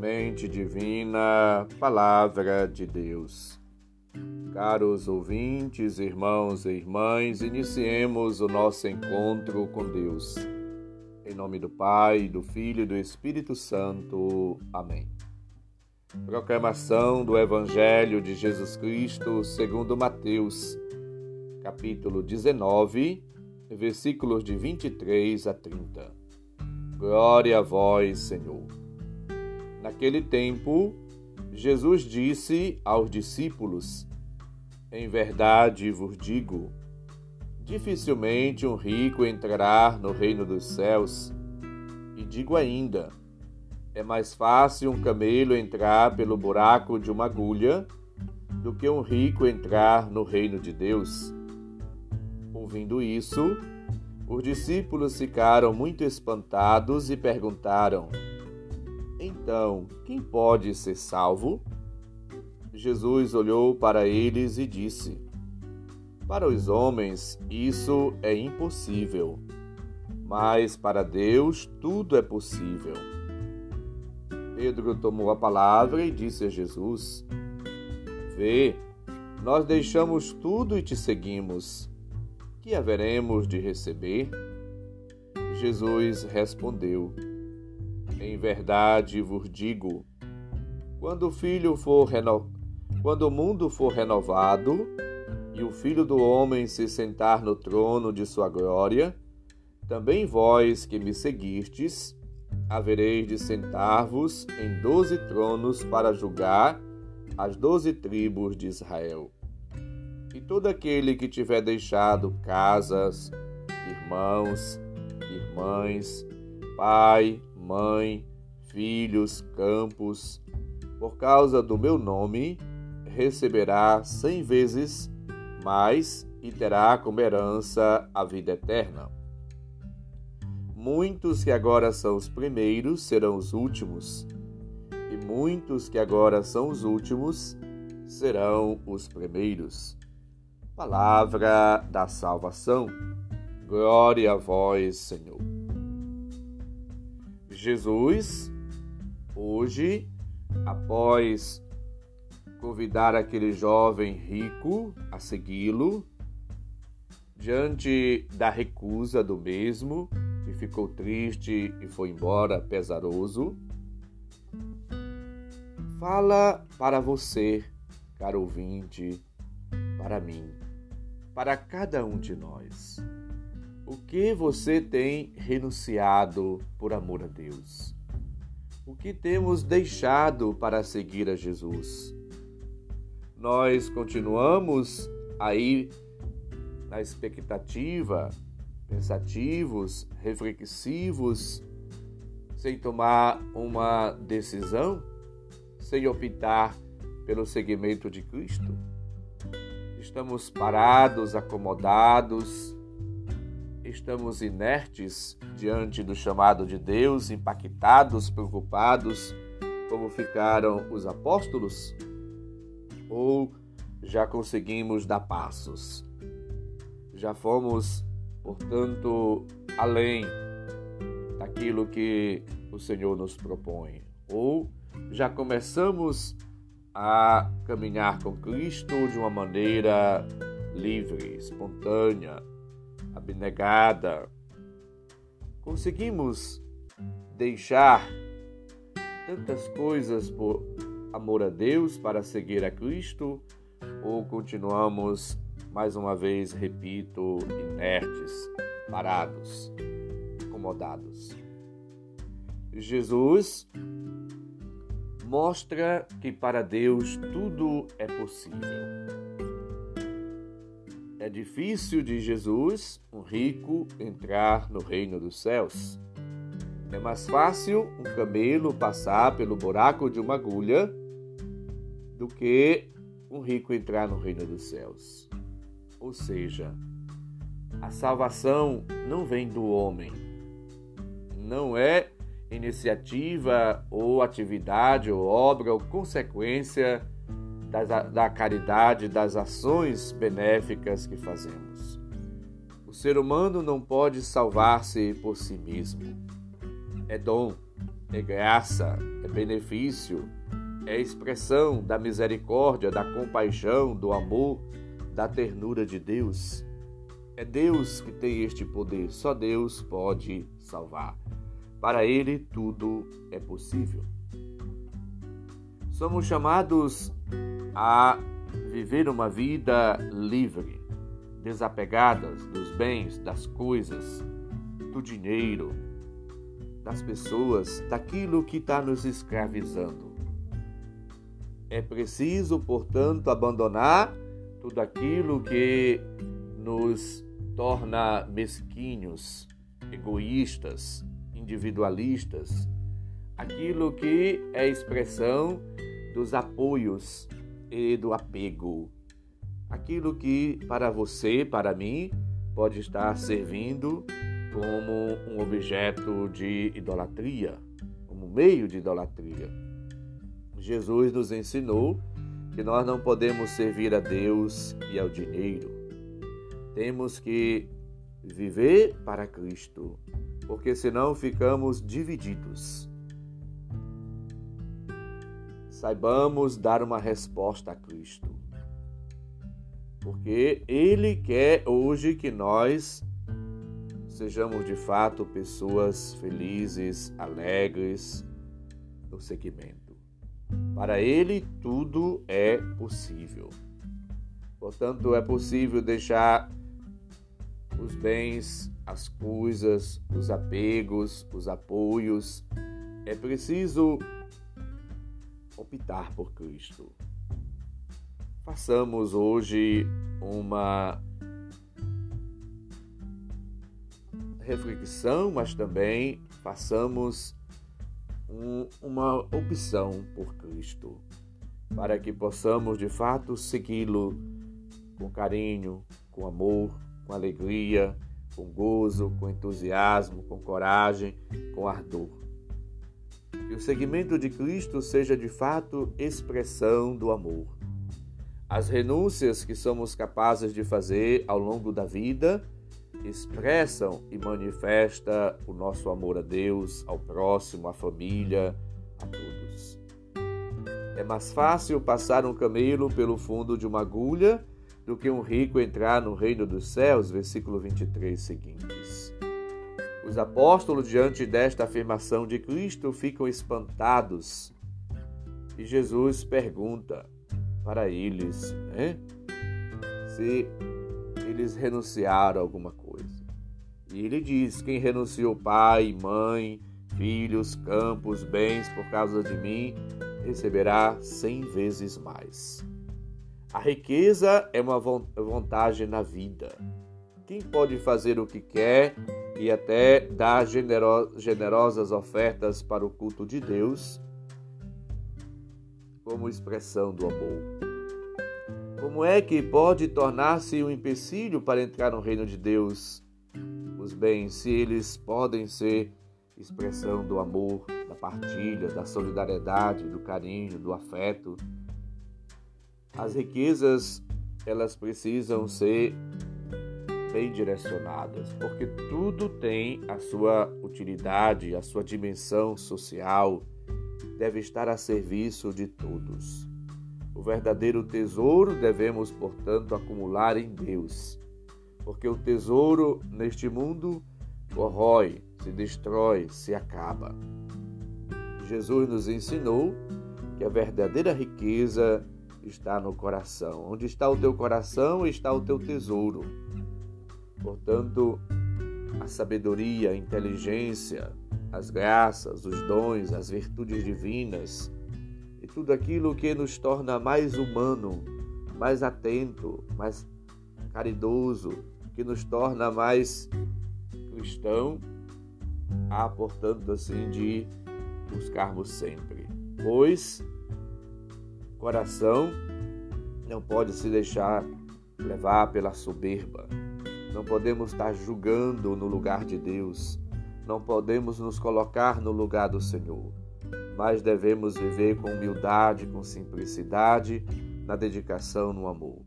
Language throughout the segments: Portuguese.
Semente Divina, Palavra de Deus. Caros ouvintes, irmãos e irmãs, iniciemos o nosso encontro com Deus. Em nome do Pai, do Filho e do Espírito Santo. Amém. Proclamação do Evangelho de Jesus Cristo segundo Mateus, capítulo 19, versículos de 23 a 30. Glória a vós, Senhor. Naquele tempo, Jesus disse aos discípulos: Em verdade vos digo, dificilmente um rico entrará no reino dos céus. E digo ainda: é mais fácil um camelo entrar pelo buraco de uma agulha do que um rico entrar no reino de Deus. Ouvindo isso, os discípulos ficaram muito espantados e perguntaram: Então, quem pode ser salvo? Jesus olhou para eles e disse: Para os homens isso é impossível, mas para Deus tudo é possível. Pedro tomou a palavra e disse a Jesus: Vê, nós deixamos tudo e te seguimos que haveremos de receber? Jesus respondeu: Em verdade vos digo, quando o filho for reno... quando o mundo for renovado e o filho do homem se sentar no trono de sua glória, também vós que me seguistes, havereis de sentar-vos em doze tronos para julgar as doze tribos de Israel. E todo aquele que tiver deixado casas, irmãos, irmãs, pai, mãe, filhos, campos, por causa do meu nome, receberá cem vezes mais e terá como herança a vida eterna. Muitos que agora são os primeiros serão os últimos, e muitos que agora são os últimos serão os primeiros. Palavra da salvação. Glória a vós, Senhor. Jesus, hoje, após convidar aquele jovem rico a segui-lo, diante da recusa do mesmo, que ficou triste e foi embora pesaroso, fala para você, caro ouvinte, para mim para cada um de nós. O que você tem renunciado por amor a Deus? O que temos deixado para seguir a Jesus? Nós continuamos aí na expectativa, pensativos, reflexivos, sem tomar uma decisão, sem optar pelo seguimento de Cristo? Estamos parados, acomodados, estamos inertes diante do chamado de Deus, impactados, preocupados, como ficaram os apóstolos? Ou já conseguimos dar passos? Já fomos, portanto, além daquilo que o Senhor nos propõe? Ou já começamos a caminhar com Cristo de uma maneira livre, espontânea, abnegada. Conseguimos deixar tantas coisas por amor a Deus para seguir a Cristo ou continuamos, mais uma vez, repito, inertes, parados, acomodados? Jesus mostra que para Deus tudo é possível. Difícil, de Jesus, um rico entrar no reino dos céus. É mais fácil um camelo passar pelo buraco de uma agulha do que um rico entrar no reino dos céus. Ou seja, a salvação não vem do homem, não é iniciativa ou atividade ou obra ou consequência da, da caridade, das ações benéficas que fazemos. O ser humano não pode salvar-se por si mesmo. É dom, é graça, é benefício, é expressão da misericórdia, da compaixão, do amor, da ternura de Deus. É Deus que tem este poder, só Deus pode salvar. Para Ele tudo é possível. Somos chamados a viver uma vida livre, desapegadas dos bens, das coisas, do dinheiro, das pessoas, daquilo que está nos escravizando. É preciso, portanto, abandonar tudo aquilo que nos torna mesquinhos, egoístas, individualistas, aquilo que é expressão dos apoios e do apego. Aquilo que para você, para mim, pode estar servindo como um objeto de idolatria, como meio de idolatria. Jesus nos ensinou que nós não podemos servir a Deus e ao dinheiro. Temos que viver para Cristo, porque senão ficamos divididos saibamos dar uma resposta a Cristo. Porque Ele quer hoje que nós sejamos de fato pessoas felizes, alegres no segmento. Para Ele tudo é possível. Portanto, é possível deixar os bens, as coisas, os apegos, os apoios. É preciso optar por Cristo. Façamos hoje uma reflexão, mas também façamos um, uma opção por Cristo, para que possamos de fato segui-lo com carinho, com amor, com alegria, com gozo, com entusiasmo, com coragem, com ardor que o seguimento de Cristo seja de fato expressão do amor. As renúncias que somos capazes de fazer ao longo da vida expressam e manifesta o nosso amor a Deus, ao próximo, à família, a todos. É mais fácil passar um camelo pelo fundo de uma agulha do que um rico entrar no reino dos céus, versículo 23 seguintes. Os apóstolos, diante desta afirmação de Cristo, ficam espantados. E Jesus pergunta para eles né, se eles renunciaram a alguma coisa. E ele diz: Quem renunciou pai, mãe, filhos, campos, bens por causa de mim, receberá cem vezes mais. A riqueza é uma vantagem na vida. Quem pode fazer o que quer e até dar generosas ofertas para o culto de Deus, como expressão do amor. Como é que pode tornar-se um empecilho para entrar no reino de Deus os bens, se eles podem ser expressão do amor, da partilha, da solidariedade, do carinho, do afeto? As riquezas, elas precisam ser bem direcionadas, porque tudo tem a sua utilidade, a sua dimensão social, deve estar a serviço de todos. O verdadeiro tesouro devemos, portanto, acumular em Deus, porque o tesouro neste mundo corrói, se destrói, se acaba. Jesus nos ensinou que a verdadeira riqueza está no coração. Onde está o teu coração, está o teu tesouro. Portanto, a sabedoria, a inteligência, as graças, os dons, as virtudes divinas e tudo aquilo que nos torna mais humano, mais atento, mais caridoso, que nos torna mais cristão, há, portanto, assim de buscarmos sempre. Pois coração não pode se deixar levar pela soberba, não podemos estar julgando no lugar de Deus. Não podemos nos colocar no lugar do Senhor. Mas devemos viver com humildade, com simplicidade, na dedicação, no amor.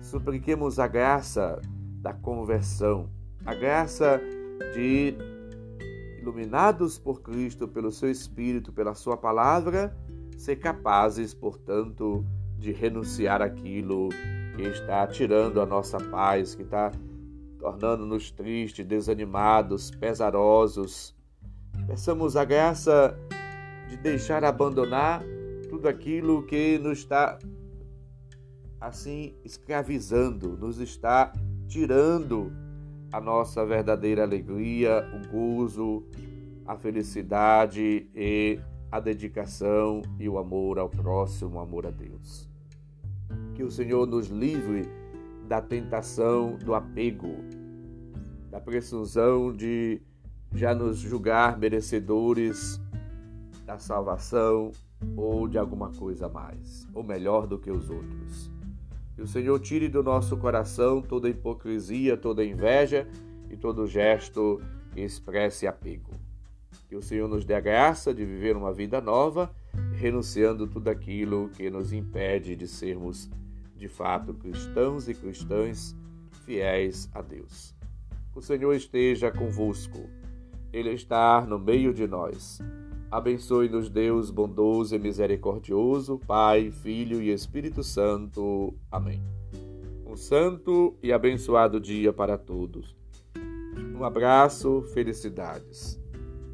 Supliquemos a graça da conversão, a graça de iluminados por Cristo, pelo seu Espírito, pela sua palavra, ser capazes, portanto, de renunciar aquilo que está tirando a nossa paz, que está tornando-nos tristes, desanimados, pesarosos. Peçamos a graça de deixar abandonar tudo aquilo que nos está assim escravizando, nos está tirando a nossa verdadeira alegria, o gozo, a felicidade e a dedicação e o amor ao próximo, o amor a Deus. Que o Senhor nos livre da tentação do apego, da presunção de já nos julgar merecedores da salvação ou de alguma coisa mais, ou melhor do que os outros. Que o Senhor tire do nosso coração toda hipocrisia, toda inveja e todo gesto que expresse apego. Que o Senhor nos dê a graça de viver uma vida nova, renunciando tudo aquilo que nos impede de sermos de fato cristãos e cristãs fiéis a Deus. O Senhor esteja convosco, Ele está no meio de nós. Abençoe-nos, Deus bondoso e misericordioso, Pai, Filho e Espírito Santo. Amém. Um santo e abençoado dia para todos. Um abraço, felicidades.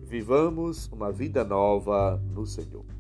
Vivamos uma vida nova no Senhor.